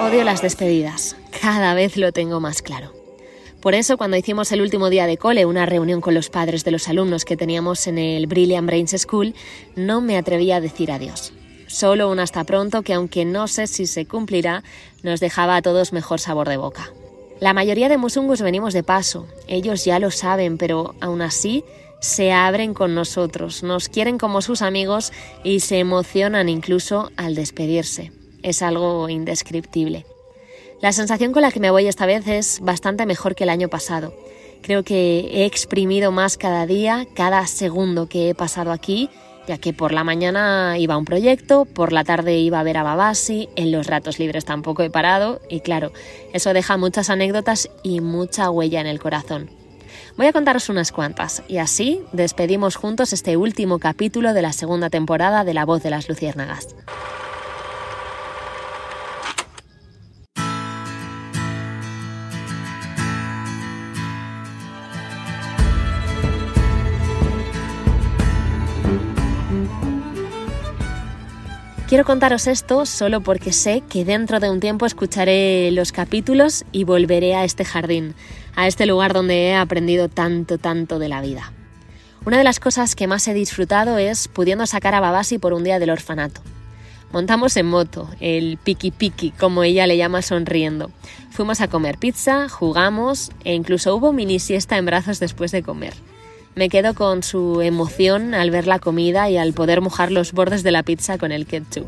Odio las despedidas, cada vez lo tengo más claro. Por eso, cuando hicimos el último día de cole, una reunión con los padres de los alumnos que teníamos en el Brilliant Brains School, no me atreví a decir adiós. Solo un hasta pronto que, aunque no sé si se cumplirá, nos dejaba a todos mejor sabor de boca. La mayoría de musungus venimos de paso, ellos ya lo saben, pero aún así se abren con nosotros, nos quieren como sus amigos y se emocionan incluso al despedirse es algo indescriptible. La sensación con la que me voy esta vez es bastante mejor que el año pasado. Creo que he exprimido más cada día, cada segundo que he pasado aquí, ya que por la mañana iba a un proyecto, por la tarde iba a ver a Babasi, en los ratos libres tampoco he parado y claro, eso deja muchas anécdotas y mucha huella en el corazón. Voy a contaros unas cuantas y así despedimos juntos este último capítulo de la segunda temporada de La voz de las luciérnagas. Quiero contaros esto solo porque sé que dentro de un tiempo escucharé los capítulos y volveré a este jardín, a este lugar donde he aprendido tanto, tanto de la vida. Una de las cosas que más he disfrutado es pudiendo sacar a Babasi por un día del orfanato. Montamos en moto, el piki piki, como ella le llama sonriendo. Fuimos a comer pizza, jugamos e incluso hubo mini siesta en brazos después de comer. Me quedo con su emoción al ver la comida y al poder mojar los bordes de la pizza con el ketchup.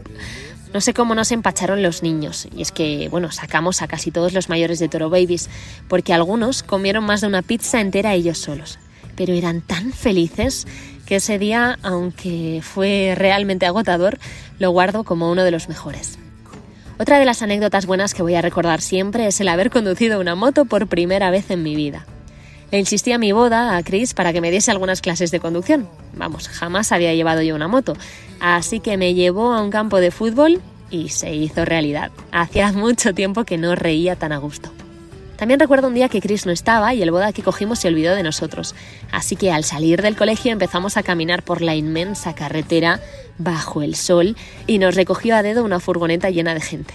No sé cómo nos empacharon los niños, y es que, bueno, sacamos a casi todos los mayores de Toro Babies, porque algunos comieron más de una pizza entera ellos solos. Pero eran tan felices que ese día, aunque fue realmente agotador, lo guardo como uno de los mejores. Otra de las anécdotas buenas que voy a recordar siempre es el haber conducido una moto por primera vez en mi vida. Le insistí a mi boda, a Chris, para que me diese algunas clases de conducción. Vamos, jamás había llevado yo una moto. Así que me llevó a un campo de fútbol y se hizo realidad. Hacía mucho tiempo que no reía tan a gusto. También recuerdo un día que Chris no estaba y el boda que cogimos se olvidó de nosotros. Así que al salir del colegio empezamos a caminar por la inmensa carretera bajo el sol y nos recogió a dedo una furgoneta llena de gente.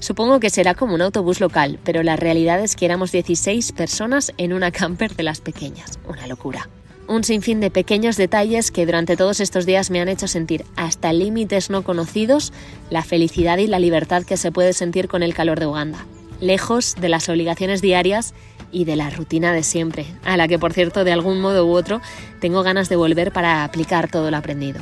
Supongo que será como un autobús local, pero la realidad es que éramos 16 personas en una camper de las pequeñas. Una locura. Un sinfín de pequeños detalles que durante todos estos días me han hecho sentir hasta límites no conocidos la felicidad y la libertad que se puede sentir con el calor de Uganda, lejos de las obligaciones diarias y de la rutina de siempre, a la que por cierto de algún modo u otro tengo ganas de volver para aplicar todo lo aprendido.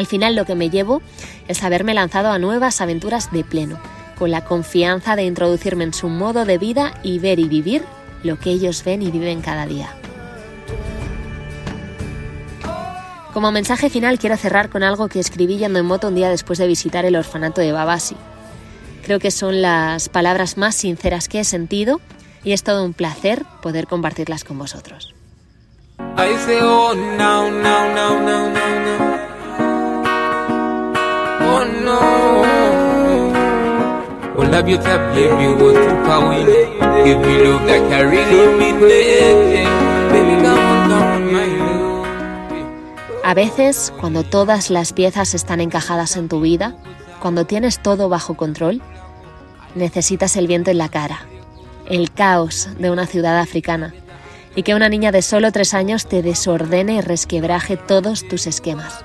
Al final lo que me llevo es haberme lanzado a nuevas aventuras de pleno, con la confianza de introducirme en su modo de vida y ver y vivir lo que ellos ven y viven cada día. Como mensaje final quiero cerrar con algo que escribí yendo en moto un día después de visitar el orfanato de Babasi. Creo que son las palabras más sinceras que he sentido y es todo un placer poder compartirlas con vosotros. A veces, cuando todas las piezas están encajadas en tu vida, cuando tienes todo bajo control, necesitas el viento en la cara, el caos de una ciudad africana, y que una niña de solo tres años te desordene y resquebraje todos tus esquemas.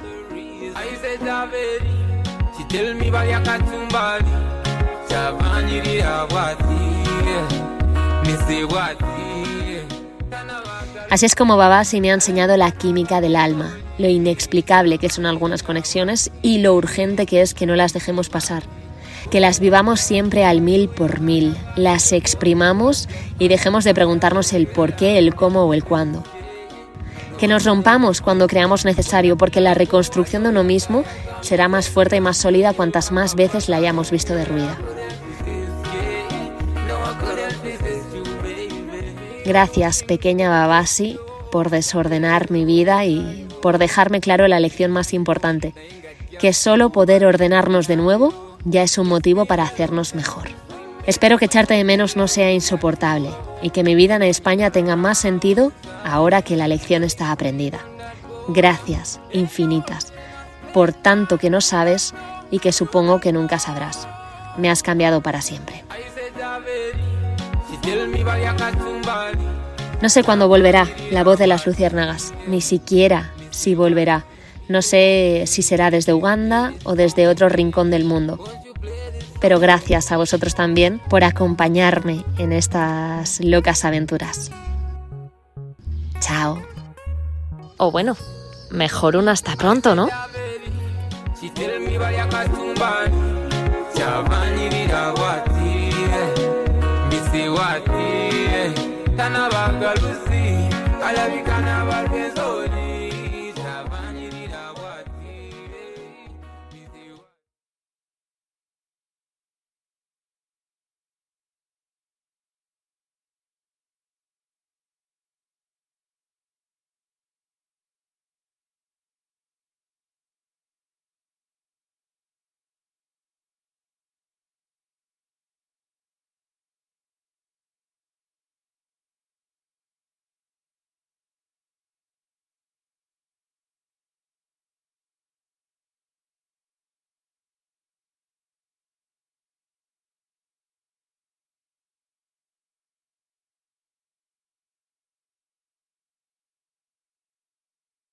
Así es como Babasi me ha enseñado la química del alma, lo inexplicable que son algunas conexiones y lo urgente que es que no las dejemos pasar. Que las vivamos siempre al mil por mil, las exprimamos y dejemos de preguntarnos el por qué, el cómo o el cuándo que nos rompamos cuando creamos necesario, porque la reconstrucción de uno mismo será más fuerte y más sólida cuantas más veces la hayamos visto derruida. Gracias, pequeña Babasi, por desordenar mi vida y por dejarme claro la lección más importante, que solo poder ordenarnos de nuevo ya es un motivo para hacernos mejor. Espero que echarte de menos no sea insoportable y que mi vida en España tenga más sentido ahora que la lección está aprendida. Gracias infinitas por tanto que no sabes y que supongo que nunca sabrás. Me has cambiado para siempre. No sé cuándo volverá la voz de las luciérnagas, ni siquiera si volverá. No sé si será desde Uganda o desde otro rincón del mundo. Pero gracias a vosotros también por acompañarme en estas locas aventuras. Chao. O bueno, mejor un hasta pronto, ¿no? alabikana